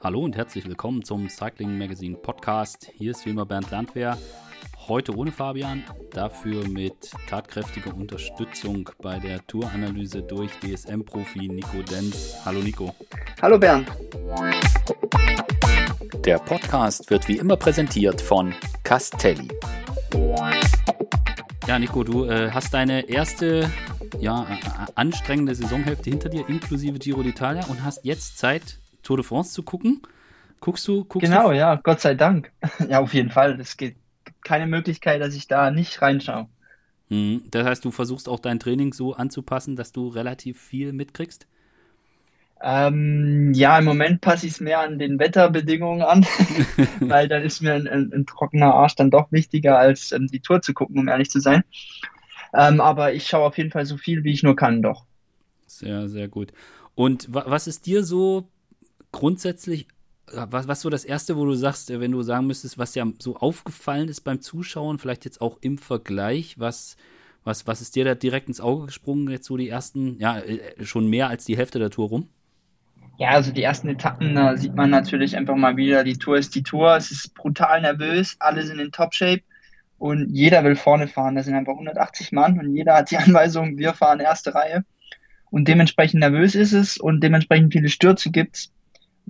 Hallo und herzlich willkommen zum Cycling Magazine Podcast. Hier ist wie immer Bernd Landwehr. Heute ohne Fabian, dafür mit tatkräftiger Unterstützung bei der Touranalyse durch DSM-Profi Nico Denz. Hallo Nico. Hallo Bernd. Der Podcast wird wie immer präsentiert von Castelli. Ja, Nico, du äh, hast deine erste ja, anstrengende Saisonhälfte hinter dir, inklusive Giro d'Italia, und hast jetzt Zeit, Tour de France zu gucken. Guckst du? Guckst genau, du? ja, Gott sei Dank. ja, auf jeden Fall. Es gibt keine Möglichkeit, dass ich da nicht reinschaue. Hm, das heißt, du versuchst auch dein Training so anzupassen, dass du relativ viel mitkriegst? Ähm, ja, im Moment passe ich es mehr an den Wetterbedingungen an, weil dann ist mir ein, ein, ein, trockener Arsch dann doch wichtiger, als ähm, die Tour zu gucken, um ehrlich zu sein. Ähm, aber ich schaue auf jeden Fall so viel, wie ich nur kann, doch. Sehr, sehr gut. Und wa was ist dir so grundsätzlich, äh, was, was so das Erste, wo du sagst, äh, wenn du sagen müsstest, was ja so aufgefallen ist beim Zuschauen, vielleicht jetzt auch im Vergleich, was, was, was ist dir da direkt ins Auge gesprungen, jetzt so die ersten, ja, äh, schon mehr als die Hälfte der Tour rum? Ja, also die ersten Etappen, da sieht man natürlich einfach mal wieder, die Tour ist die Tour. Es ist brutal nervös, alle sind in Top-Shape und jeder will vorne fahren. Da sind einfach 180 Mann und jeder hat die Anweisung, wir fahren erste Reihe. Und dementsprechend nervös ist es und dementsprechend viele Stürze gibt's.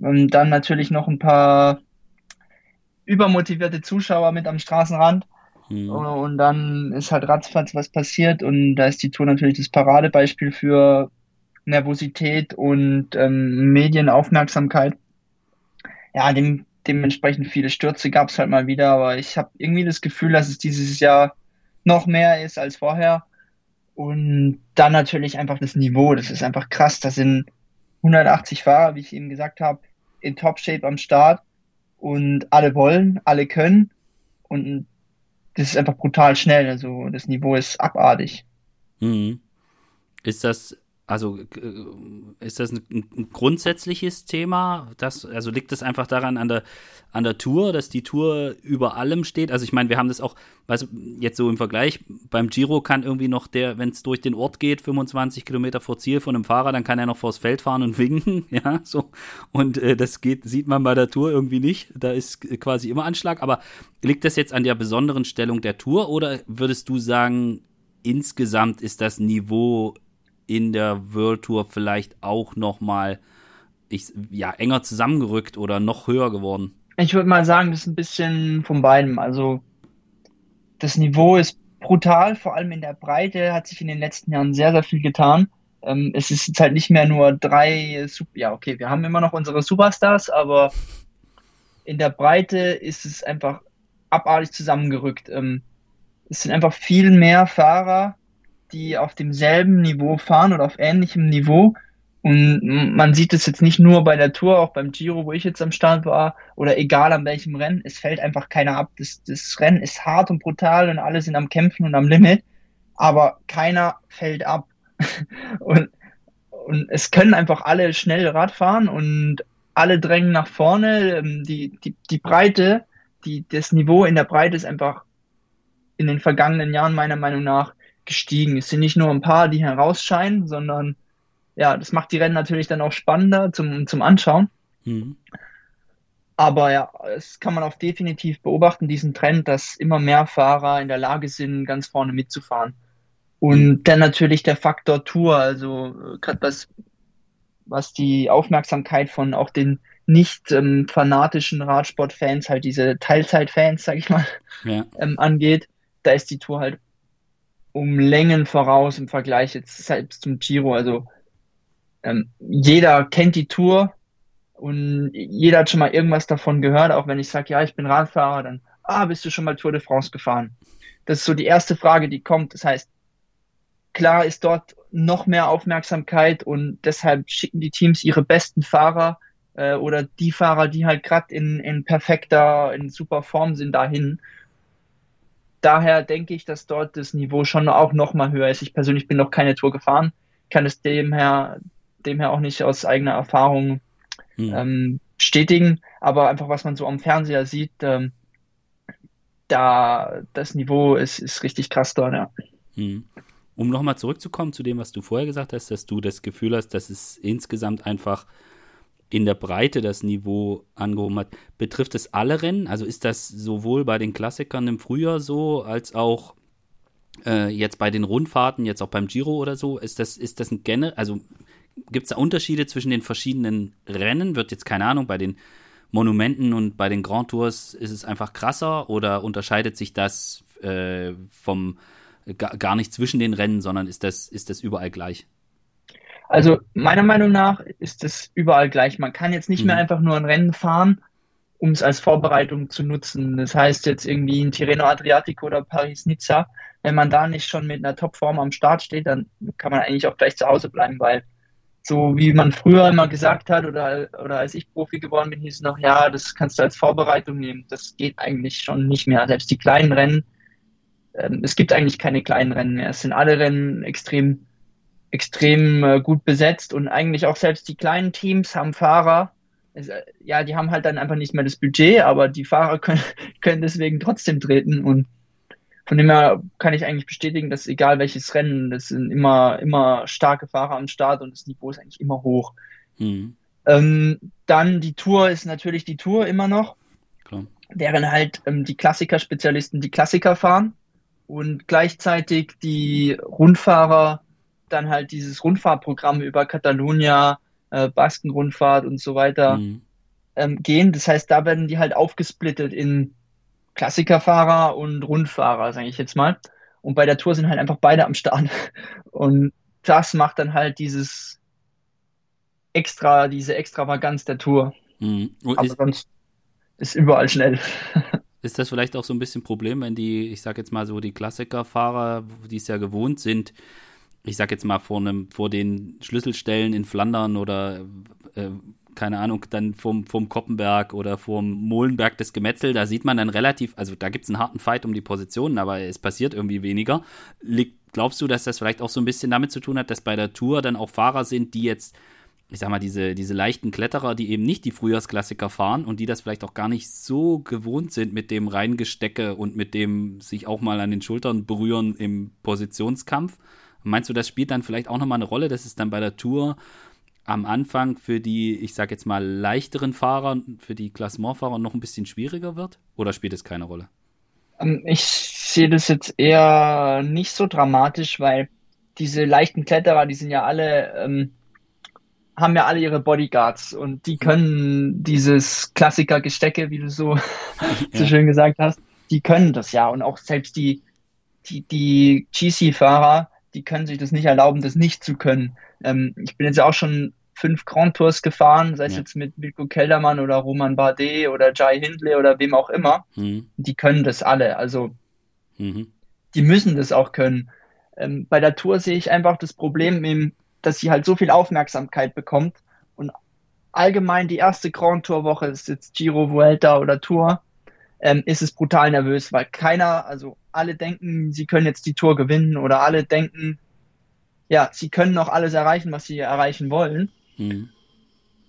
Und dann natürlich noch ein paar übermotivierte Zuschauer mit am Straßenrand. Mhm. Und dann ist halt ratzfatz was passiert und da ist die Tour natürlich das Paradebeispiel für Nervosität und ähm, Medienaufmerksamkeit. Ja, dem, dementsprechend viele Stürze gab es halt mal wieder, aber ich habe irgendwie das Gefühl, dass es dieses Jahr noch mehr ist als vorher. Und dann natürlich einfach das Niveau, das ist einfach krass. Da sind 180 Fahrer, wie ich eben gesagt habe, in Top-Shape am Start und alle wollen, alle können und das ist einfach brutal schnell. Also das Niveau ist abartig. Mhm. Ist das also äh, ist das ein, ein, grundsätzliches Thema? Das, also liegt das einfach daran an der, an der Tour, dass die Tour über allem steht? Also ich meine, wir haben das auch, weißt du, jetzt so im Vergleich, beim Giro kann irgendwie noch der, wenn es durch den Ort geht, 25 Kilometer vor Ziel von einem Fahrer, dann kann er noch vors Feld fahren und winken, ja, so. Und äh, das geht, sieht man bei der Tour irgendwie nicht. Da ist quasi immer Anschlag. Aber liegt das jetzt an der besonderen Stellung der Tour oder würdest du sagen, insgesamt ist das Niveau in der World Tour vielleicht auch noch mal ich, ja, enger zusammengerückt oder noch höher geworden? Ich würde mal sagen, das ist ein bisschen von beidem. Also das Niveau ist brutal, vor allem in der Breite hat sich in den letzten Jahren sehr, sehr viel getan. Ähm, es ist jetzt halt nicht mehr nur drei, ja okay, wir haben immer noch unsere Superstars, aber in der Breite ist es einfach abartig zusammengerückt. Ähm, es sind einfach viel mehr Fahrer, die auf demselben Niveau fahren oder auf ähnlichem Niveau. Und man sieht es jetzt nicht nur bei der Tour, auch beim Giro, wo ich jetzt am Start war, oder egal an welchem Rennen, es fällt einfach keiner ab. Das, das Rennen ist hart und brutal und alle sind am Kämpfen und am Limit, aber keiner fällt ab. und, und es können einfach alle schnell Rad fahren und alle drängen nach vorne. Ähm, die, die, die Breite, die, das Niveau in der Breite ist einfach in den vergangenen Jahren meiner Meinung nach gestiegen. Es sind nicht nur ein paar, die herausscheinen, sondern ja, das macht die Rennen natürlich dann auch spannender zum, zum Anschauen. Mhm. Aber ja, es kann man auch definitiv beobachten, diesen Trend, dass immer mehr Fahrer in der Lage sind, ganz vorne mitzufahren. Und mhm. dann natürlich der Faktor Tour, also gerade was, was die Aufmerksamkeit von auch den nicht ähm, fanatischen Radsportfans, halt diese Teilzeitfans, sag ich mal, ja. ähm, angeht, da ist die Tour halt um Längen voraus im Vergleich jetzt selbst zum Giro. Also ähm, jeder kennt die Tour und jeder hat schon mal irgendwas davon gehört. Auch wenn ich sage, ja, ich bin Radfahrer, dann, ah, bist du schon mal Tour de France gefahren? Das ist so die erste Frage, die kommt. Das heißt, klar ist dort noch mehr Aufmerksamkeit und deshalb schicken die Teams ihre besten Fahrer äh, oder die Fahrer, die halt gerade in, in perfekter, in super Form sind, dahin daher denke ich, dass dort das Niveau schon auch noch mal höher ist. Ich persönlich bin noch keine Tour gefahren, kann es dem her, dem her auch nicht aus eigener Erfahrung hm. ähm, bestätigen, aber einfach was man so am Fernseher sieht, ähm, da das Niveau ist, ist richtig krass dort, ja. Hm. Um nochmal zurückzukommen zu dem, was du vorher gesagt hast, dass du das Gefühl hast, dass es insgesamt einfach in der Breite das Niveau angehoben hat. Betrifft es alle Rennen? Also ist das sowohl bei den Klassikern im Frühjahr so, als auch äh, jetzt bei den Rundfahrten, jetzt auch beim Giro oder so? Ist das, ist das ein generell, also gibt es da Unterschiede zwischen den verschiedenen Rennen? Wird jetzt, keine Ahnung, bei den Monumenten und bei den Grand Tours ist es einfach krasser oder unterscheidet sich das äh, vom gar, nicht zwischen den Rennen, sondern ist das, ist das überall gleich? Also meiner Meinung nach ist es überall gleich. Man kann jetzt nicht mhm. mehr einfach nur ein Rennen fahren, um es als Vorbereitung zu nutzen. Das heißt jetzt irgendwie in Tirreno Adriatico oder Paris-Nizza. Wenn man da nicht schon mit einer Topform am Start steht, dann kann man eigentlich auch gleich zu Hause bleiben, weil so wie man früher immer gesagt hat oder, oder als ich Profi geworden bin, hieß es noch, ja, das kannst du als Vorbereitung nehmen. Das geht eigentlich schon nicht mehr. Selbst die kleinen Rennen, ähm, es gibt eigentlich keine kleinen Rennen mehr. Es sind alle Rennen extrem extrem äh, gut besetzt und eigentlich auch selbst die kleinen Teams haben Fahrer. Es, äh, ja, die haben halt dann einfach nicht mehr das Budget, aber die Fahrer können, können deswegen trotzdem treten und von dem her kann ich eigentlich bestätigen, dass egal welches Rennen, das sind immer, immer starke Fahrer am Start und das Niveau ist eigentlich immer hoch. Mhm. Ähm, dann die Tour ist natürlich die Tour immer noch. Klar. Während halt ähm, die Klassiker-Spezialisten die Klassiker fahren und gleichzeitig die Rundfahrer dann halt dieses Rundfahrtprogramm über Catalonia, äh, Baskenrundfahrt und so weiter mhm. ähm, gehen. Das heißt, da werden die halt aufgesplittet in Klassikerfahrer und Rundfahrer, sage ich jetzt mal. Und bei der Tour sind halt einfach beide am Start. Und das macht dann halt dieses extra, diese Extravaganz der Tour. Mhm. Aber ist, sonst ist überall schnell. Ist das vielleicht auch so ein bisschen Problem, wenn die, ich sag jetzt mal so, die Klassikerfahrer, die es ja gewohnt sind, ich sag jetzt mal, vor, einem, vor den Schlüsselstellen in Flandern oder äh, keine Ahnung, dann vom, vom Koppenberg oder vom Molenberg des Gemetzel, da sieht man dann relativ, also da gibt es einen harten Fight um die Positionen, aber es passiert irgendwie weniger. glaubst du, dass das vielleicht auch so ein bisschen damit zu tun hat, dass bei der Tour dann auch Fahrer sind, die jetzt, ich sag mal, diese, diese leichten Kletterer, die eben nicht die Frühjahrsklassiker fahren und die das vielleicht auch gar nicht so gewohnt sind mit dem Reingestecke und mit dem sich auch mal an den Schultern berühren im Positionskampf? Meinst du, das spielt dann vielleicht auch nochmal eine Rolle, dass es dann bei der Tour am Anfang für die, ich sag jetzt mal, leichteren Fahrer, für die Klassementfahrer noch ein bisschen schwieriger wird? Oder spielt es keine Rolle? Ähm, ich sehe das jetzt eher nicht so dramatisch, weil diese leichten Kletterer, die sind ja alle, ähm, haben ja alle ihre Bodyguards und die können dieses Klassiker-Gestecke, wie du so, so schön gesagt hast, die können das ja. Und auch selbst die, die, die GC-Fahrer, die können sich das nicht erlauben, das nicht zu können. Ähm, ich bin jetzt auch schon fünf Grand Tours gefahren, sei es ja. jetzt mit Wilko Keldermann oder Roman Bardet oder Jai Hindley oder wem auch immer. Mhm. Die können das alle. Also mhm. die müssen das auch können. Ähm, bei der Tour sehe ich einfach das Problem, im, dass sie halt so viel Aufmerksamkeit bekommt und allgemein die erste Grand Tour Woche ist jetzt Giro, Vuelta oder Tour, ähm, ist es brutal nervös, weil keiner, also alle denken, sie können jetzt die Tour gewinnen oder alle denken, ja, sie können noch alles erreichen, was sie erreichen wollen. Mhm.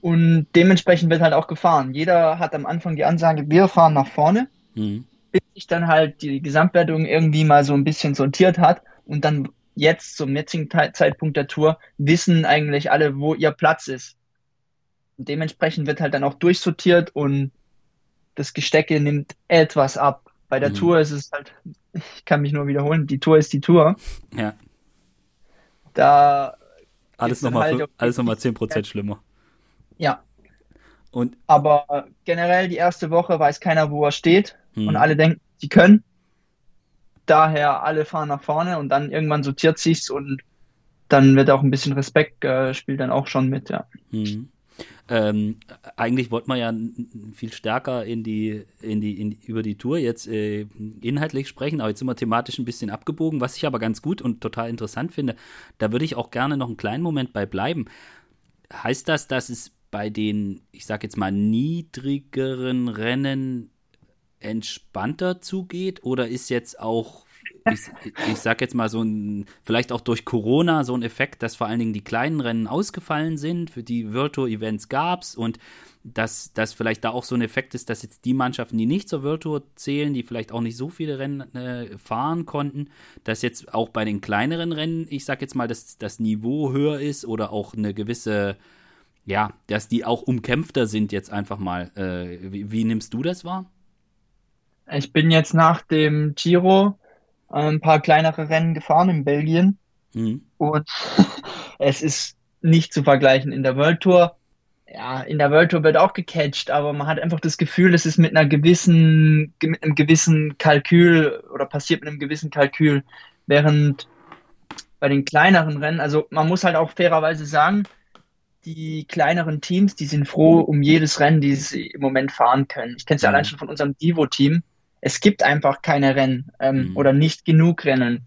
Und dementsprechend wird halt auch gefahren. Jeder hat am Anfang die Ansage, wir fahren nach vorne, mhm. bis sich dann halt die Gesamtwertung irgendwie mal so ein bisschen sortiert hat und dann jetzt zum jetzigen Zeitpunkt der Tour wissen eigentlich alle, wo ihr Platz ist. Und dementsprechend wird halt dann auch durchsortiert und das Gestecke nimmt etwas ab. Bei der mhm. Tour ist es halt, ich kann mich nur wiederholen, die Tour ist die Tour. Ja. Da alles nochmal halt alles noch 10% schlimmer. Ja. Und Aber generell die erste Woche weiß keiner, wo er steht mhm. und alle denken, sie können. Daher alle fahren nach vorne und dann irgendwann sortiert sich's und dann wird auch ein bisschen Respekt äh, spielt dann auch schon mit, ja. Mhm. Ähm, eigentlich wollte man ja viel stärker in die, in die, in, über die Tour jetzt äh, inhaltlich sprechen, aber jetzt sind wir thematisch ein bisschen abgebogen, was ich aber ganz gut und total interessant finde. Da würde ich auch gerne noch einen kleinen Moment bei bleiben. Heißt das, dass es bei den, ich sag jetzt mal, niedrigeren Rennen entspannter zugeht oder ist jetzt auch ich, ich sag jetzt mal so ein, vielleicht auch durch Corona so ein Effekt, dass vor allen Dingen die kleinen Rennen ausgefallen sind, für die World Tour Events gab's und dass, dass vielleicht da auch so ein Effekt ist, dass jetzt die Mannschaften, die nicht zur Tour zählen, die vielleicht auch nicht so viele Rennen äh, fahren konnten, dass jetzt auch bei den kleineren Rennen, ich sag jetzt mal, dass das Niveau höher ist oder auch eine gewisse ja, dass die auch umkämpfter sind jetzt einfach mal. Äh, wie, wie, nimmst du das wahr? Ich bin jetzt nach dem Giro ein paar kleinere Rennen gefahren in Belgien mhm. und es ist nicht zu vergleichen in der World Tour. Ja, in der World Tour wird auch gecatcht, aber man hat einfach das Gefühl, es ist mit einer gewissen, mit einem gewissen Kalkül oder passiert mit einem gewissen Kalkül, während bei den kleineren Rennen, also man muss halt auch fairerweise sagen, die kleineren Teams, die sind froh um jedes Rennen, die sie im Moment fahren können. Ich kenne es ja mhm. allein schon von unserem Divo-Team. Es gibt einfach keine Rennen ähm, mhm. oder nicht genug Rennen.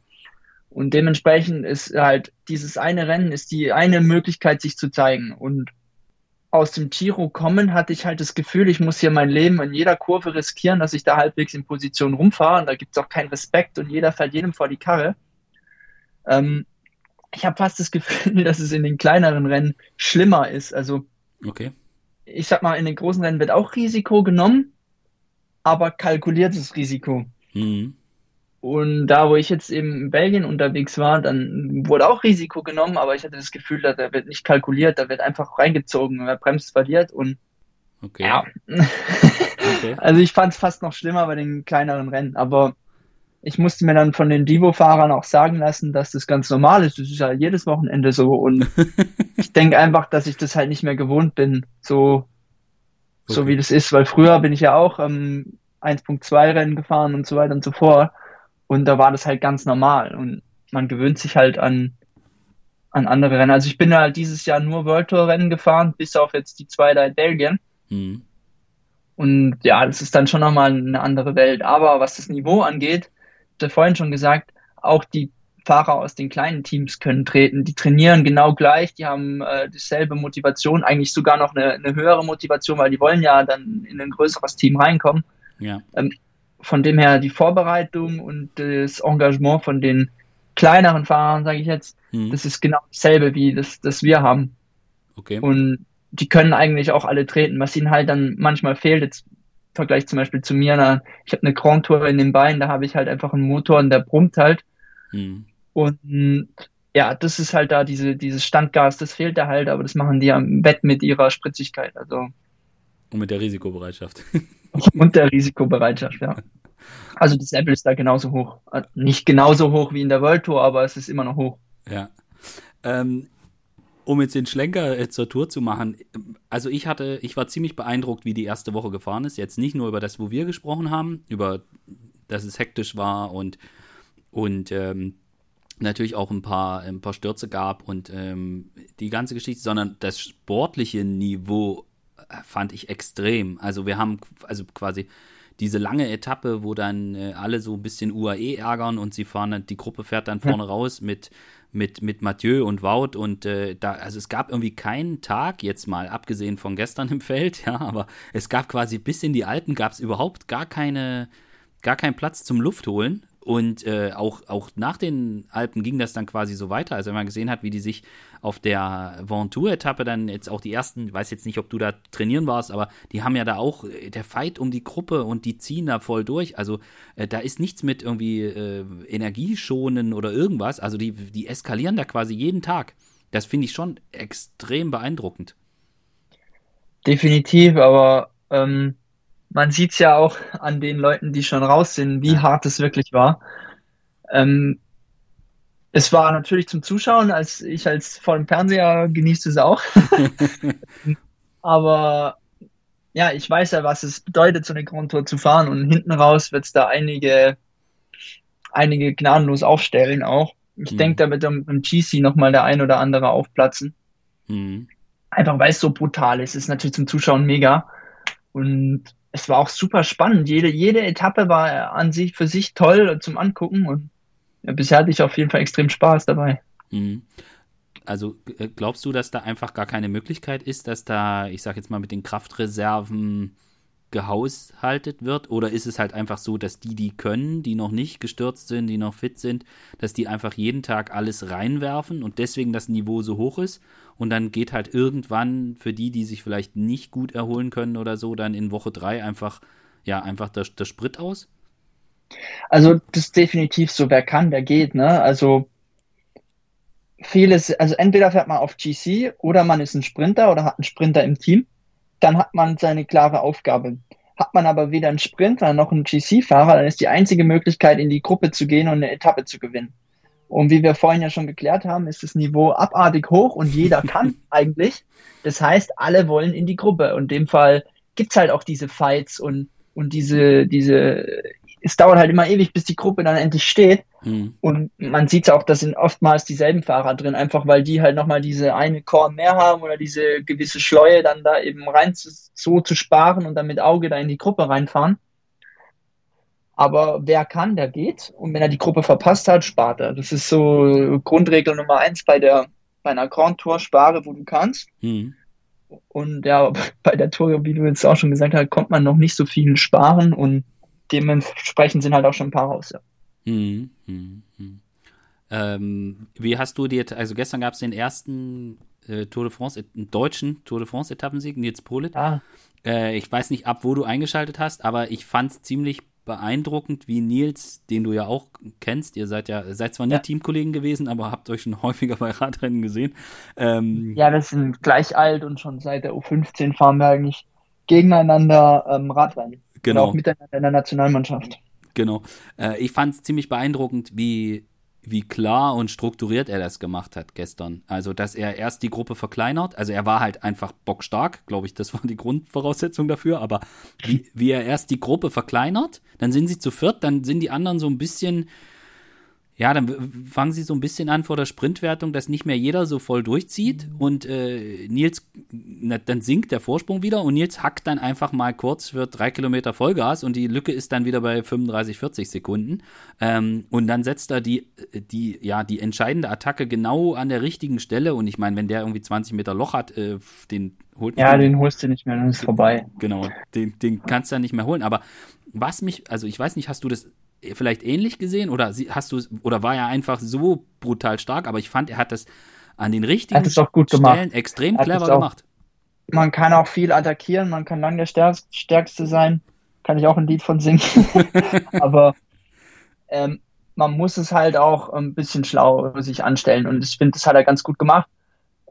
Und dementsprechend ist halt dieses eine Rennen ist die eine Möglichkeit, sich zu zeigen. Und aus dem Giro kommen hatte ich halt das Gefühl, ich muss hier mein Leben in jeder Kurve riskieren, dass ich da halbwegs in Position rumfahre. Und da gibt es auch keinen Respekt und jeder fährt jedem vor die Karre. Ähm, ich habe fast das Gefühl, dass es in den kleineren Rennen schlimmer ist. Also, okay. ich sag mal, in den großen Rennen wird auch Risiko genommen, aber kalkuliertes Risiko. Mhm. Und da, wo ich jetzt eben in Belgien unterwegs war, dann wurde auch Risiko genommen, aber ich hatte das Gefühl, da wird nicht kalkuliert, da wird einfach reingezogen, wer bremst, verliert und okay. ja. okay. Also ich fand es fast noch schlimmer bei den kleineren Rennen, aber ich musste mir dann von den Divo-Fahrern auch sagen lassen, dass das ganz normal ist. Das ist ja jedes Wochenende so. Und ich denke einfach, dass ich das halt nicht mehr gewohnt bin, so, okay. so wie das ist. Weil früher bin ich ja auch ähm, 1.2 Rennen gefahren und so weiter und so fort. Und da war das halt ganz normal. Und man gewöhnt sich halt an, an andere Rennen. Also ich bin halt dieses Jahr nur World Tour Rennen gefahren, bis auf jetzt die zwei da in Belgien. Mhm. Und ja, das ist dann schon nochmal eine andere Welt. Aber was das Niveau angeht, hatte vorhin schon gesagt, auch die Fahrer aus den kleinen Teams können treten. Die trainieren genau gleich, die haben äh, dieselbe Motivation, eigentlich sogar noch eine, eine, höhere Motivation, weil die wollen ja dann in ein größeres Team reinkommen. Ja. Ähm, von dem her die Vorbereitung und das Engagement von den kleineren Fahrern, sage ich jetzt, mhm. das ist genau dasselbe wie das, das wir haben. Okay. Und die können eigentlich auch alle treten. Was ihnen halt dann manchmal fehlt, jetzt Vergleich zum Beispiel zu mir, na, ich habe eine Grand Tour in den Beinen, da habe ich halt einfach einen Motor und der brummt halt. Mhm. Und ja, das ist halt da, diese, dieses Standgas, das fehlt da halt, aber das machen die am Bett mit ihrer Spritzigkeit. Also. Und mit der Risikobereitschaft. und der Risikobereitschaft, ja. Also das Apple ist da genauso hoch. Äh, nicht genauso hoch wie in der World Tour, aber es ist immer noch hoch. Ja. Ähm, um jetzt den Schlenker äh, zur Tour zu machen, also ich hatte, ich war ziemlich beeindruckt, wie die erste Woche gefahren ist. Jetzt nicht nur über das, wo wir gesprochen haben, über, dass es hektisch war und, und ähm, natürlich auch ein paar, ein paar Stürze gab und ähm, die ganze Geschichte, sondern das sportliche Niveau äh, fand ich extrem. Also wir haben, also quasi diese lange Etappe, wo dann äh, alle so ein bisschen UAE ärgern und sie fahren dann, die Gruppe fährt dann vorne raus mit mit, mit Mathieu und Wout und äh, da, also es gab irgendwie keinen Tag, jetzt mal abgesehen von gestern im Feld, ja, aber es gab quasi bis in die Alpen gab es überhaupt gar keine, gar keinen Platz zum Luftholen und äh, auch, auch nach den Alpen ging das dann quasi so weiter. Also wenn man gesehen hat, wie die sich auf der Ventoux-Etappe dann jetzt auch die ersten, ich weiß jetzt nicht, ob du da trainieren warst, aber die haben ja da auch äh, der Fight um die Gruppe und die ziehen da voll durch. Also äh, da ist nichts mit irgendwie äh, Energieschonen oder irgendwas. Also die, die eskalieren da quasi jeden Tag. Das finde ich schon extrem beeindruckend. Definitiv, aber ähm, man sieht es ja auch an den Leuten, die schon raus sind, wie ja. hart es wirklich war. Ähm, es war natürlich zum Zuschauen, als ich als vor dem Fernseher genieße es auch. Aber ja, ich weiß ja, was es bedeutet, so eine Grand Tour zu fahren und hinten raus wird es da einige, einige gnadenlos aufstellen auch. Ich mhm. denke, da wird im GC nochmal der ein oder andere aufplatzen. Mhm. Einfach weil es so brutal ist. Es ist natürlich zum Zuschauen mega. Und es war auch super spannend. Jede, jede Etappe war an sich für sich toll zum Angucken und ja, bisher hatte ich auf jeden Fall extrem Spaß dabei. Mhm. Also äh, glaubst du, dass da einfach gar keine Möglichkeit ist, dass da, ich sag jetzt mal, mit den Kraftreserven gehaushaltet wird? Oder ist es halt einfach so, dass die, die können, die noch nicht gestürzt sind, die noch fit sind, dass die einfach jeden Tag alles reinwerfen und deswegen das Niveau so hoch ist? und dann geht halt irgendwann für die, die sich vielleicht nicht gut erholen können oder so, dann in Woche drei einfach, ja, einfach der, der Sprit aus? Also das ist definitiv so, wer kann, der geht, ne? Also vieles, also entweder fährt man auf GC oder man ist ein Sprinter oder hat einen Sprinter im Team. Dann hat man seine klare Aufgabe. Hat man aber weder einen Sprinter noch einen GC-Fahrer, dann ist die einzige Möglichkeit, in die Gruppe zu gehen und eine Etappe zu gewinnen. Und wie wir vorhin ja schon geklärt haben, ist das Niveau abartig hoch und jeder kann eigentlich. Das heißt, alle wollen in die Gruppe. Und in dem Fall gibt's halt auch diese Fights und, und diese, diese es dauert halt immer ewig, bis die Gruppe dann endlich steht. Mhm. Und man sieht auch, da sind oftmals dieselben Fahrer drin, einfach weil die halt nochmal diese eine Korn mehr haben oder diese gewisse Schleue dann da eben rein zu, so zu sparen und dann mit Auge da in die Gruppe reinfahren. Aber wer kann, der geht. Und wenn er die Gruppe verpasst hat, spart er. Das ist so Grundregel Nummer eins bei der, bei einer Grand Tour, spare, wo du kannst. Mhm. Und ja, bei der Tour, wie du jetzt auch schon gesagt hast, kommt man noch nicht so viel sparen und dementsprechend sind halt auch schon ein paar raus. Ja. Hm, hm, hm. Ähm, wie hast du dir, also gestern gab es den ersten äh, Tour de France, deutschen Tour de France Etappensieg, Nils Polit. Ah. Äh, ich weiß nicht, ab wo du eingeschaltet hast, aber ich fand es ziemlich beeindruckend, wie Nils, den du ja auch kennst, ihr seid ja, seid zwar nie ja. Teamkollegen gewesen, aber habt euch schon häufiger bei Radrennen gesehen. Ähm, ja, das sind gleich alt und schon seit der U15 fahren wir eigentlich gegeneinander ähm, Radrennen. Genau. auch miteinander in der Nationalmannschaft. Genau. Äh, ich fand es ziemlich beeindruckend, wie, wie klar und strukturiert er das gemacht hat gestern. Also, dass er erst die Gruppe verkleinert. Also, er war halt einfach bockstark, glaube ich, das war die Grundvoraussetzung dafür. Aber wie, wie er erst die Gruppe verkleinert, dann sind sie zu viert, dann sind die anderen so ein bisschen ja, dann fangen sie so ein bisschen an vor der Sprintwertung, dass nicht mehr jeder so voll durchzieht. Und äh, Nils, na, dann sinkt der Vorsprung wieder und Nils hackt dann einfach mal kurz für drei Kilometer Vollgas und die Lücke ist dann wieder bei 35, 40 Sekunden. Ähm, und dann setzt er die, die, ja, die entscheidende Attacke genau an der richtigen Stelle. Und ich meine, wenn der irgendwie 20 Meter Loch hat, äh, den holt Ja, den holst du nicht mehr, dann ist vorbei. Genau, den, den kannst du dann nicht mehr holen, aber was mich, also ich weiß nicht, hast du das vielleicht ähnlich gesehen oder hast du oder war er einfach so brutal stark, aber ich fand, er hat das an den richtigen Stellen gemacht. extrem clever auch, gemacht. Man kann auch viel attackieren, man kann lang der Stärkste sein, kann ich auch ein Lied von singen. aber ähm, man muss es halt auch ein bisschen schlau sich anstellen und ich finde, das hat er ganz gut gemacht.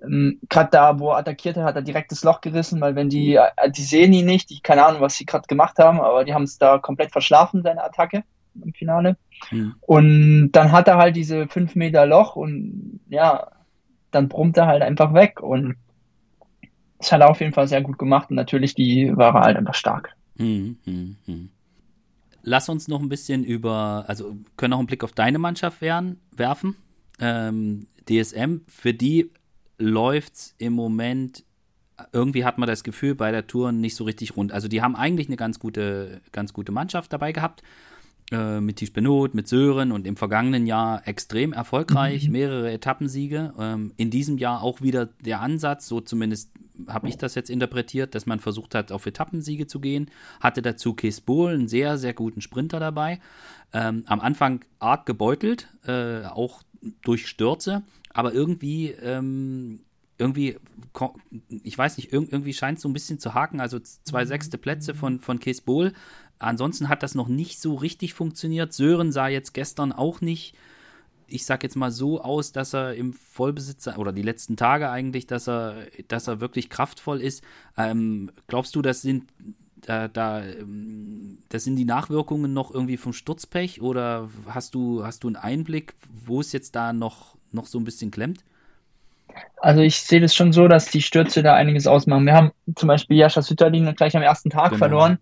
Ähm, gerade da, wo er attackiert hat, hat er direkt das Loch gerissen, weil wenn die, äh, die sehen ihn nicht, ich keine Ahnung, was sie gerade gemacht haben, aber die haben es da komplett verschlafen, seine Attacke im Finale. Mhm. Und dann hat er halt diese fünf Meter Loch und ja, dann brummt er halt einfach weg. Und das hat er auf jeden Fall sehr gut gemacht. Und natürlich, die war halt einfach stark. Mhm, mh, mh. Lass uns noch ein bisschen über, also können noch einen Blick auf deine Mannschaft werden, werfen. Ähm, DSM, für die läuft es im Moment irgendwie hat man das Gefühl bei der Tour nicht so richtig rund. Also die haben eigentlich eine ganz gute, ganz gute Mannschaft dabei gehabt, äh, mit Tisch Benot, mit Sören und im vergangenen Jahr extrem erfolgreich, mhm. mehrere Etappensiege. Ähm, in diesem Jahr auch wieder der Ansatz, so zumindest habe ich das jetzt interpretiert, dass man versucht hat, auf Etappensiege zu gehen. Hatte dazu Kees Bohl, einen sehr, sehr guten Sprinter dabei. Ähm, am Anfang arg gebeutelt, äh, auch durch Stürze, aber irgendwie ähm, irgendwie, ich weiß nicht, irgendwie scheint es so ein bisschen zu haken. Also zwei sechste Plätze von, von Bowl. Ansonsten hat das noch nicht so richtig funktioniert. Sören sah jetzt gestern auch nicht, ich sag jetzt mal so aus, dass er im Vollbesitz, oder die letzten Tage eigentlich, dass er, dass er wirklich kraftvoll ist. Ähm, glaubst du, das sind da, da, ähm, das sind die Nachwirkungen noch irgendwie vom Sturzpech oder hast du, hast du einen Einblick, wo es jetzt da noch, noch so ein bisschen klemmt? Also ich sehe das schon so, dass die Stürze da einiges ausmachen. Wir haben zum Beispiel Jascha Sütterlin gleich am ersten Tag genau. verloren.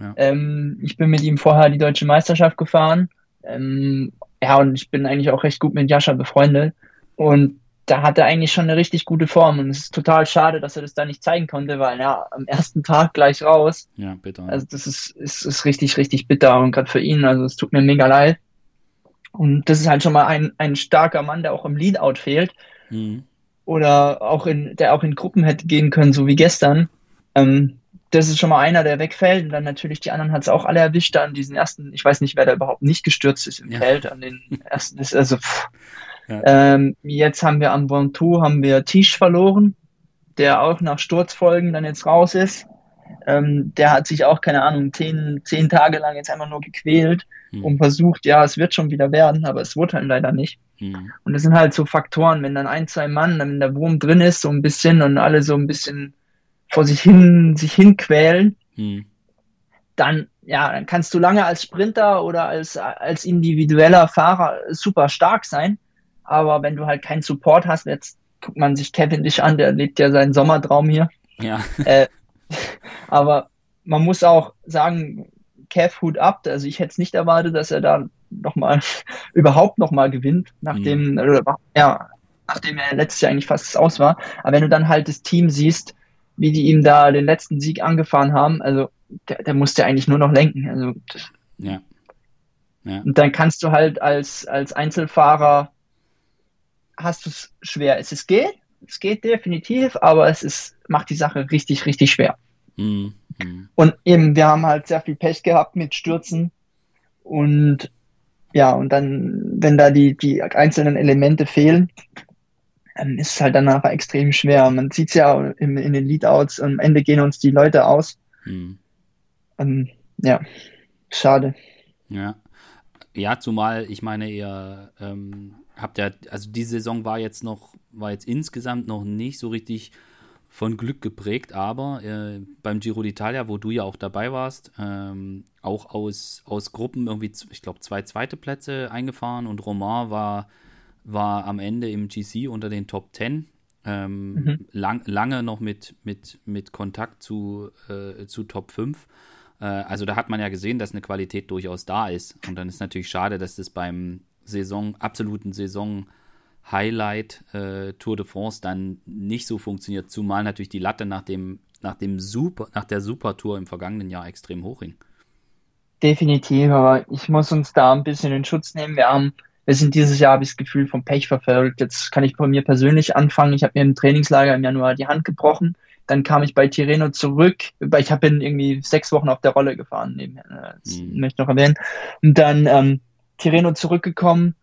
Ja. Ähm, ich bin mit ihm vorher die deutsche Meisterschaft gefahren. Ähm, ja, und ich bin eigentlich auch recht gut mit Jascha befreundet. Und da hat er eigentlich schon eine richtig gute Form. Und es ist total schade, dass er das da nicht zeigen konnte, weil ja, am ersten Tag gleich raus. Ja, bitter. Also das ist, ist, ist richtig, richtig bitter. Und gerade für ihn, also es tut mir mega leid. Und das ist halt schon mal ein, ein starker Mann, der auch im Leadout fehlt. Mhm oder auch in, der auch in Gruppen hätte gehen können, so wie gestern. Ähm, das ist schon mal einer, der wegfällt. Und dann natürlich die anderen hat es auch alle erwischt an diesen ersten, ich weiß nicht, wer da überhaupt nicht gestürzt ist im ja. Feld, an den ersten ist, also ja. ähm, jetzt haben wir am Ventoux haben wir Tisch verloren, der auch nach Sturzfolgen dann jetzt raus ist. ähm, der hat sich auch, keine Ahnung, zehn, zehn Tage lang jetzt einfach nur gequält hm. und versucht, ja, es wird schon wieder werden, aber es wurde halt leider nicht. Hm. Und das sind halt so Faktoren, wenn dann ein, zwei Mann, wenn der Wurm drin ist, so ein bisschen und alle so ein bisschen vor sich hin, sich hinquälen, hm. dann, ja, dann kannst du lange als Sprinter oder als, als individueller Fahrer super stark sein. Aber wenn du halt keinen Support hast, jetzt guckt man sich Kevin dich an, der lebt ja seinen Sommertraum hier. Ja. Äh, aber man muss auch sagen, Kev Hut ab. Also ich hätte es nicht erwartet, dass er da nochmal überhaupt nochmal gewinnt, nachdem, mhm. ja, nachdem er letztes Jahr eigentlich fast aus war. Aber wenn du dann halt das Team siehst, wie die ihm da den letzten Sieg angefahren haben, also der, der musste eigentlich nur noch lenken. Also ja. ja. Und dann kannst du halt als, als Einzelfahrer hast du es schwer. Es ist geht, es geht definitiv, aber es ist, macht die Sache richtig, richtig schwer. Mhm. mhm. Und eben, wir haben halt sehr viel Pech gehabt mit Stürzen und ja, und dann, wenn da die, die einzelnen Elemente fehlen, dann ist es halt danach extrem schwer. Man sieht es ja in, in den Leadouts, am Ende gehen uns die Leute aus. Mhm. Ähm, ja, schade. Ja. Ja, zumal, ich meine, ihr ähm, habt ja, also die Saison war jetzt noch, war jetzt insgesamt noch nicht so richtig von Glück geprägt, aber äh, beim Giro d'Italia, wo du ja auch dabei warst, ähm, auch aus, aus Gruppen irgendwie, ich glaube, zwei zweite Plätze eingefahren und Romain war, war am Ende im GC unter den Top Ten. Ähm, mhm. lang, lange noch mit, mit, mit Kontakt zu, äh, zu Top 5. Äh, also da hat man ja gesehen, dass eine Qualität durchaus da ist. Und dann ist natürlich schade, dass das beim Saison, absoluten Saison Highlight äh, Tour de France dann nicht so funktioniert, zumal natürlich die Latte nach dem, nach dem Super, nach der Supertour im vergangenen Jahr extrem hoch hing. Definitiv, aber ich muss uns da ein bisschen in Schutz nehmen. Wir haben, wir sind dieses Jahr, habe ich das Gefühl, vom Pech verfolgt. Jetzt kann ich bei mir persönlich anfangen. Ich habe mir im Trainingslager im Januar die Hand gebrochen. Dann kam ich bei Tireno zurück. Ich habe irgendwie sechs Wochen auf der Rolle gefahren, nebenher. Das mhm. möchte ich noch erwähnen. Und dann ähm, Tireno zurückgekommen,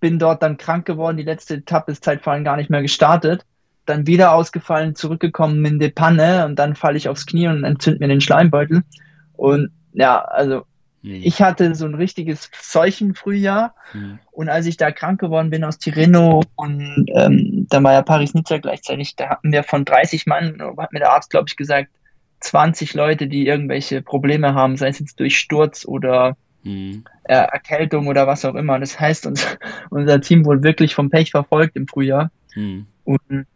bin dort dann krank geworden, die letzte Etappe ist Zeitfallen gar nicht mehr gestartet, dann wieder ausgefallen, zurückgekommen in die Panne und dann falle ich aufs Knie und entzünd mir den Schleimbeutel. Und ja, also. Ich hatte so ein richtiges Seuchenfrühjahr hm. und als ich da krank geworden bin aus Tireno und ähm, dann war ja Paris-Nizza gleichzeitig, da hatten wir von 30 Mann, hat mir der Arzt, glaube ich, gesagt, 20 Leute, die irgendwelche Probleme haben, sei es jetzt durch Sturz oder mhm. äh, Erkältung oder was auch immer. Das heißt, uns, unser Team wurde wirklich vom Pech verfolgt im Frühjahr. Mhm. Und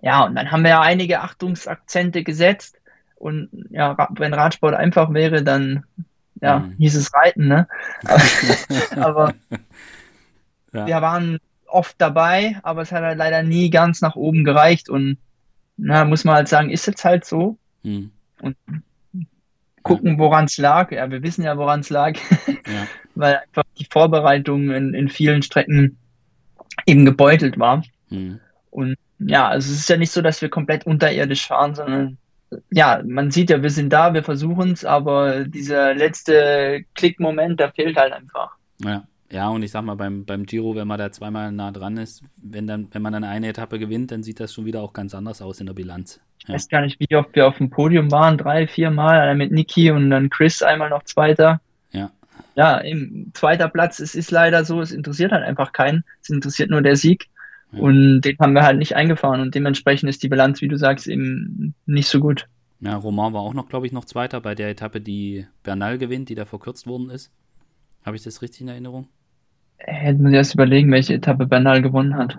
ja, und dann haben wir ja einige Achtungsakzente gesetzt. Und ja, wenn Radsport einfach wäre, dann ja, mhm. hieß es Reiten, ne? aber ja. wir waren oft dabei, aber es hat halt leider nie ganz nach oben gereicht und na, muss man halt sagen, ist jetzt halt so. Mhm. Und gucken, woran es lag. Ja, wir wissen ja, woran es lag, ja. weil einfach die Vorbereitung in, in vielen Strecken eben gebeutelt war. Mhm. Und ja, also es ist ja nicht so, dass wir komplett unterirdisch fahren, sondern ja, man sieht ja, wir sind da, wir versuchen es, aber dieser letzte Klickmoment, der fehlt halt einfach. Ja. Ja, und ich sag mal, beim, beim Giro, wenn man da zweimal nah dran ist, wenn, dann, wenn man dann eine Etappe gewinnt, dann sieht das schon wieder auch ganz anders aus in der Bilanz. Ich weiß gar nicht, wie oft wir auf dem Podium waren, drei, vier Mal, mit Niki und dann Chris einmal noch Zweiter. Ja. Ja, im zweiter Platz, es ist leider so, es interessiert halt einfach keinen. Es interessiert nur der Sieg. Ja. Und den haben wir halt nicht eingefahren und dementsprechend ist die Bilanz, wie du sagst, eben nicht so gut. Ja, Roman war auch noch, glaube ich, noch Zweiter bei der Etappe, die Bernal gewinnt, die da verkürzt worden ist. Habe ich das richtig in Erinnerung? Hätten wir erst überlegen, welche Etappe Bernal gewonnen hat.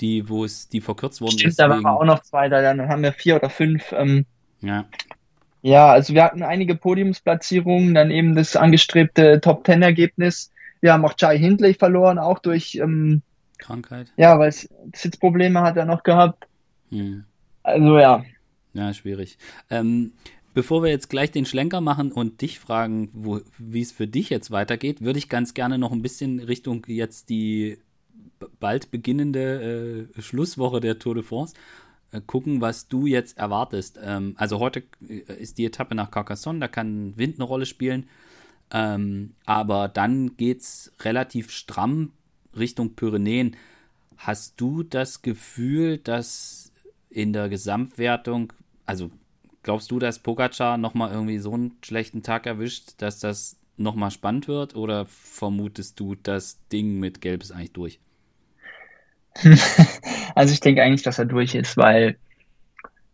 Die, wo es die verkürzt worden Stimmt, ist. Da waren wir auch noch zwei, dann haben wir vier oder fünf. Ähm, ja. Ja, also wir hatten einige Podiumsplatzierungen, dann eben das angestrebte Top-Ten-Ergebnis. Wir haben auch Jai Hindley verloren, auch durch ähm, Krankheit. Ja, weil Sitzprobleme hat er noch gehabt. Hm. Also ja. Ja, schwierig. Ähm, Bevor wir jetzt gleich den Schlenker machen und dich fragen, wie es für dich jetzt weitergeht, würde ich ganz gerne noch ein bisschen Richtung jetzt die bald beginnende äh, Schlusswoche der Tour de France äh, gucken, was du jetzt erwartest. Ähm, also heute äh, ist die Etappe nach Carcassonne, da kann Wind eine Rolle spielen. Ähm, aber dann geht es relativ stramm Richtung Pyrenäen. Hast du das Gefühl, dass in der Gesamtwertung, also glaubst du, dass Pogacar nochmal irgendwie so einen schlechten Tag erwischt, dass das nochmal spannend wird? Oder vermutest du, das Ding mit Gelb ist eigentlich durch? also ich denke eigentlich, dass er durch ist, weil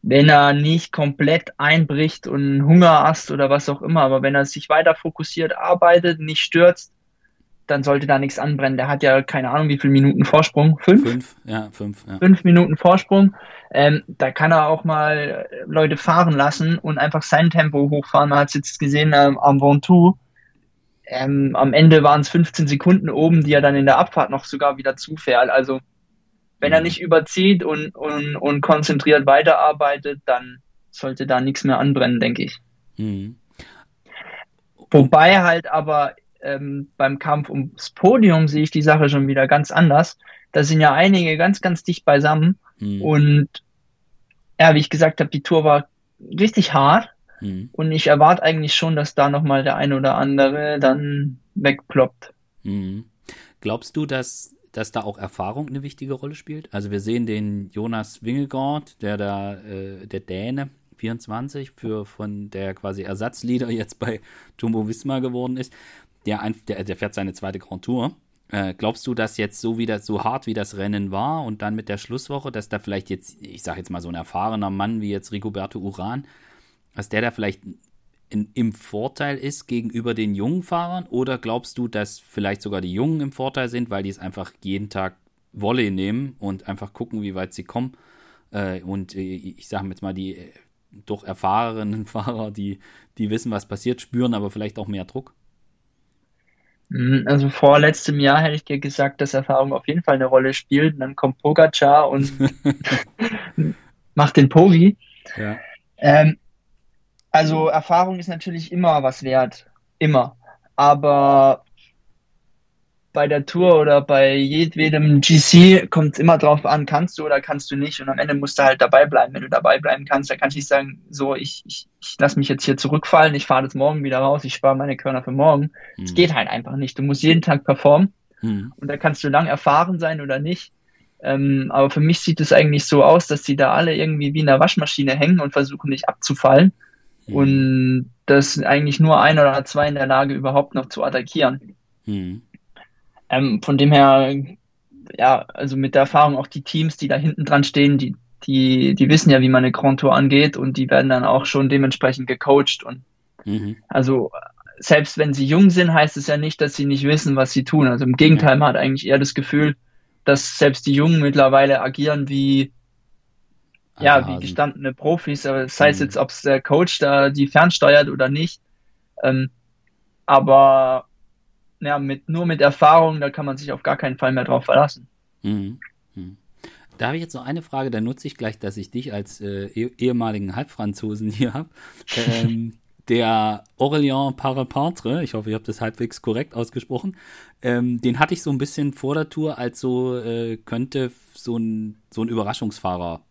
wenn er nicht komplett einbricht und Hunger hast oder was auch immer, aber wenn er sich weiter fokussiert arbeitet, nicht stürzt, dann sollte da nichts anbrennen. Der hat ja keine Ahnung, wie viele Minuten Vorsprung. Fünf? Fünf, ja, fünf. Ja. Fünf Minuten Vorsprung. Ähm, da kann er auch mal Leute fahren lassen und einfach sein Tempo hochfahren. Man hat es jetzt gesehen ähm, am Ventoux. Ähm, am Ende waren es 15 Sekunden oben, die er dann in der Abfahrt noch sogar wieder zufährt. Also wenn er mhm. nicht überzieht und, und, und konzentriert weiterarbeitet, dann sollte da nichts mehr anbrennen, denke ich. Mhm. Wobei halt aber ähm, beim Kampf ums Podium sehe ich die Sache schon wieder ganz anders. Da sind ja einige ganz, ganz dicht beisammen. Mhm. Und ja, wie ich gesagt habe, die Tour war richtig hart. Mhm. Und ich erwarte eigentlich schon, dass da nochmal der eine oder andere dann wegploppt. Mhm. Glaubst du, dass dass da auch Erfahrung eine wichtige Rolle spielt. Also wir sehen den Jonas Wingegaard, der da, äh, der Däne, 24, für, von der quasi Ersatzleader jetzt bei Jumbo Visma geworden ist. Der, der, der fährt seine zweite Grand Tour. Äh, glaubst du, dass jetzt so wie so hart wie das Rennen war und dann mit der Schlusswoche, dass da vielleicht jetzt, ich sage jetzt mal so ein erfahrener Mann wie jetzt Rigoberto Uran, dass der da vielleicht in, im Vorteil ist gegenüber den jungen Fahrern? Oder glaubst du, dass vielleicht sogar die Jungen im Vorteil sind, weil die es einfach jeden Tag Volley nehmen und einfach gucken, wie weit sie kommen? Äh, und äh, ich sage jetzt mal, die äh, doch erfahrenen Fahrer, die, die wissen, was passiert, spüren aber vielleicht auch mehr Druck? Hm, also vor letztem Jahr hätte ich dir gesagt, dass Erfahrung auf jeden Fall eine Rolle spielt. Und dann kommt Pogacar und macht den Pogi. Ja. Ähm, also Erfahrung ist natürlich immer was wert. Immer. Aber bei der Tour oder bei jedwedem GC kommt es immer drauf an, kannst du oder kannst du nicht. Und am Ende musst du halt dabei bleiben. Wenn du dabei bleiben kannst, dann kannst du nicht sagen, so, ich, ich, ich lasse mich jetzt hier zurückfallen, ich fahre das morgen wieder raus, ich spare meine Körner für morgen. Es mhm. geht halt einfach nicht. Du musst jeden Tag performen. Mhm. Und da kannst du lang erfahren sein oder nicht. Ähm, aber für mich sieht es eigentlich so aus, dass die da alle irgendwie wie in der Waschmaschine hängen und versuchen nicht abzufallen. Mhm. Und dass eigentlich nur ein oder zwei in der Lage überhaupt noch zu attackieren. Mhm. Ähm, von dem her, ja, also mit der Erfahrung auch die Teams, die da hinten dran stehen, die, die, die wissen ja, wie man eine Grand Tour angeht und die werden dann auch schon dementsprechend gecoacht. Und mhm. also selbst wenn sie jung sind, heißt es ja nicht, dass sie nicht wissen, was sie tun. Also im Gegenteil, man hat eigentlich eher das Gefühl, dass selbst die Jungen mittlerweile agieren wie ja, wie gestandene Profis, aber das heißt mhm. jetzt, ob es der Coach da die fernsteuert oder nicht. Ähm, aber ja, mit, nur mit Erfahrung, da kann man sich auf gar keinen Fall mehr drauf verlassen. Mhm. Mhm. Da habe ich jetzt noch eine Frage, da nutze ich gleich, dass ich dich als äh, eh ehemaligen Halbfranzosen hier habe. Ähm, der Aurélien Parapatre, ich hoffe, ich habe das halbwegs korrekt ausgesprochen, ähm, den hatte ich so ein bisschen vor der Tour als so, äh, könnte so ein, so ein Überraschungsfahrer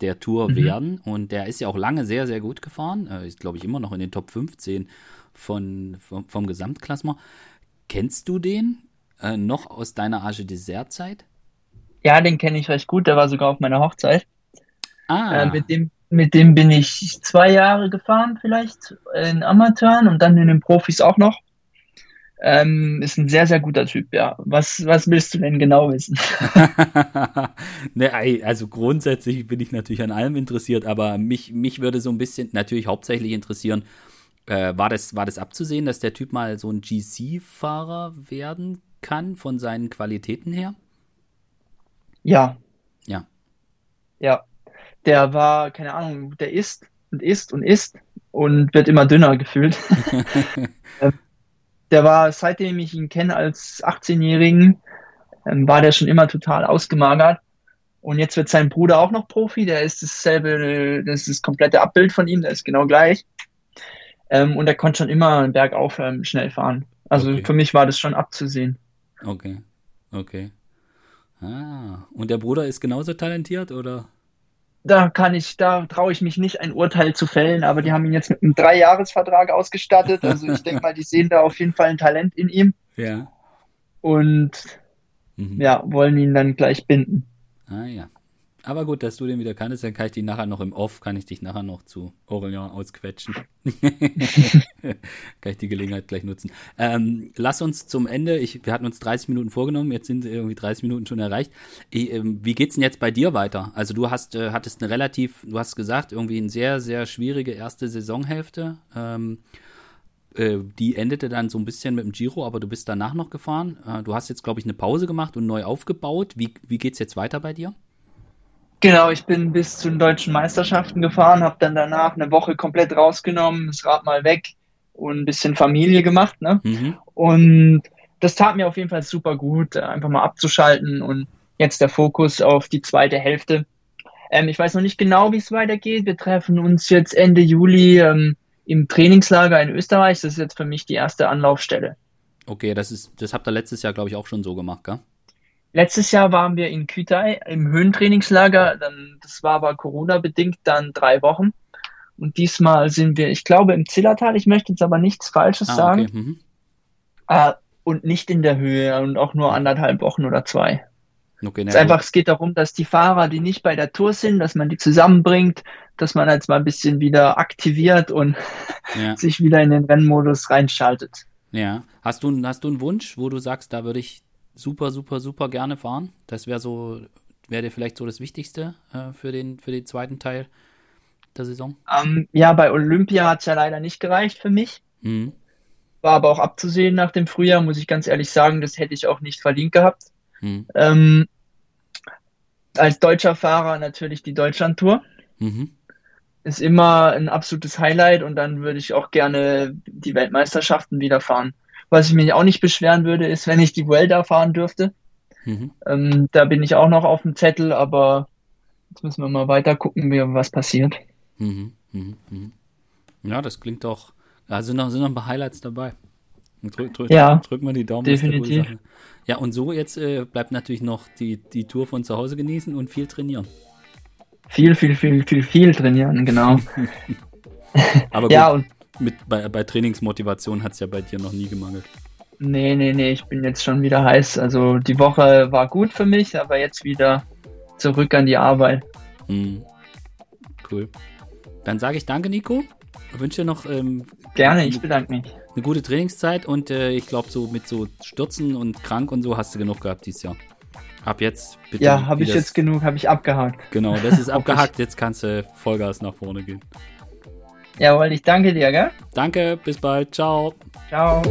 der Tour mhm. werden. Und der ist ja auch lange sehr, sehr gut gefahren. Äh, ist, glaube ich, immer noch in den Top 15 von, vom, vom Gesamtklassement. Kennst du den äh, noch aus deiner Age Dessert-Zeit? Ja, den kenne ich recht gut. Der war sogar auf meiner Hochzeit. Ah. Äh, mit, dem, mit dem bin ich zwei Jahre gefahren, vielleicht in Amateuren und dann in den Profis auch noch. Ähm, ist ein sehr, sehr guter Typ, ja. Was, was willst du denn genau wissen? ne, also grundsätzlich bin ich natürlich an allem interessiert, aber mich, mich würde so ein bisschen natürlich hauptsächlich interessieren, äh, war, das, war das abzusehen, dass der Typ mal so ein GC-Fahrer werden kann von seinen Qualitäten her? Ja. Ja. Ja. Der war, keine Ahnung, der ist und ist und ist und wird immer dünner gefühlt. Ähm, der war, seitdem ich ihn kenne als 18-Jährigen, ähm, war der schon immer total ausgemagert. Und jetzt wird sein Bruder auch noch Profi, der ist dasselbe, das ist das komplette Abbild von ihm, der ist genau gleich. Ähm, und er konnte schon immer bergauf ähm, schnell fahren. Also okay. für mich war das schon abzusehen. Okay, okay. Ah, und der Bruder ist genauso talentiert, oder? da kann ich, da traue ich mich nicht, ein Urteil zu fällen, aber die haben ihn jetzt mit einem Dreijahresvertrag ausgestattet. Also ich denke mal, die sehen da auf jeden Fall ein Talent in ihm. Ja. Und mhm. ja, wollen ihn dann gleich binden. Ah ja. Aber gut, dass du den wieder kannst, dann kann ich dich nachher noch im Off, kann ich dich nachher noch zu Orient ausquetschen. kann ich die Gelegenheit gleich nutzen. Ähm, lass uns zum Ende, ich, wir hatten uns 30 Minuten vorgenommen, jetzt sind irgendwie 30 Minuten schon erreicht. Ich, ähm, wie geht's denn jetzt bei dir weiter? Also du hast, äh, hattest eine relativ, du hast gesagt, irgendwie eine sehr, sehr schwierige erste Saisonhälfte. Ähm, äh, die endete dann so ein bisschen mit dem Giro, aber du bist danach noch gefahren. Äh, du hast jetzt, glaube ich, eine Pause gemacht und neu aufgebaut. Wie, wie geht's jetzt weiter bei dir? Genau, ich bin bis zu den deutschen Meisterschaften gefahren, habe dann danach eine Woche komplett rausgenommen, das Rad mal weg und ein bisschen Familie gemacht. Ne? Mhm. Und das tat mir auf jeden Fall super gut, einfach mal abzuschalten und jetzt der Fokus auf die zweite Hälfte. Ähm, ich weiß noch nicht genau, wie es weitergeht. Wir treffen uns jetzt Ende Juli ähm, im Trainingslager in Österreich. Das ist jetzt für mich die erste Anlaufstelle. Okay, das ist, das habt ihr letztes Jahr, glaube ich, auch schon so gemacht, gell? Letztes Jahr waren wir in Kütai im Höhentrainingslager, dann, das war aber Corona-bedingt dann drei Wochen. Und diesmal sind wir, ich glaube, im Zillertal, ich möchte jetzt aber nichts Falsches ah, sagen. Okay. Mhm. Äh, und nicht in der Höhe und auch nur anderthalb Wochen oder zwei. Okay, es, einfach, es geht darum, dass die Fahrer, die nicht bei der Tour sind, dass man die zusammenbringt, dass man jetzt mal ein bisschen wieder aktiviert und ja. sich wieder in den Rennmodus reinschaltet. Ja. Hast du, hast du einen Wunsch, wo du sagst, da würde ich super, super, super gerne fahren. Das wäre so, wäre vielleicht so das Wichtigste äh, für, den, für den zweiten Teil der Saison? Um, ähm, ja, bei Olympia hat es ja leider nicht gereicht für mich. Mhm. War aber auch abzusehen nach dem Frühjahr, muss ich ganz ehrlich sagen, das hätte ich auch nicht verdient gehabt. Mhm. Ähm, als deutscher Fahrer natürlich die Deutschland-Tour. Mhm. Ist immer ein absolutes Highlight und dann würde ich auch gerne die Weltmeisterschaften wieder fahren. Was ich mich auch nicht beschweren würde, ist, wenn ich die Vuelta fahren dürfte. Mhm. Ähm, da bin ich auch noch auf dem Zettel, aber jetzt müssen wir mal weiter gucken, wie, was passiert. Mhm, mh, mh. Ja, das klingt doch. Da sind noch, sind noch ein paar Highlights dabei. Drück, drück, ja, drück mal die Daumen. Definitiv. Ja, und so jetzt äh, bleibt natürlich noch die, die Tour von zu Hause genießen und viel trainieren. Viel, viel, viel, viel, viel trainieren, genau. Aber gut, ja, und mit, bei, bei Trainingsmotivation hat es ja bei dir noch nie gemangelt. Nee, nee, nee, ich bin jetzt schon wieder heiß. Also die Woche war gut für mich, aber jetzt wieder zurück an die Arbeit. Mhm. Cool. Dann sage ich danke, Nico. Ich wünsche dir noch. Ähm, Gerne, ich bedanke mich. Eine gute Trainingszeit und äh, ich glaube, so mit so Stürzen und krank und so hast du genug gehabt dieses Jahr. Ab jetzt bitte. Ja, habe ich jetzt genug, habe ich abgehakt. Genau, das ist abgehakt. Jetzt kannst du Vollgas nach vorne gehen. Jawohl, ich danke dir, gell? Danke, bis bald. Ciao. Ciao.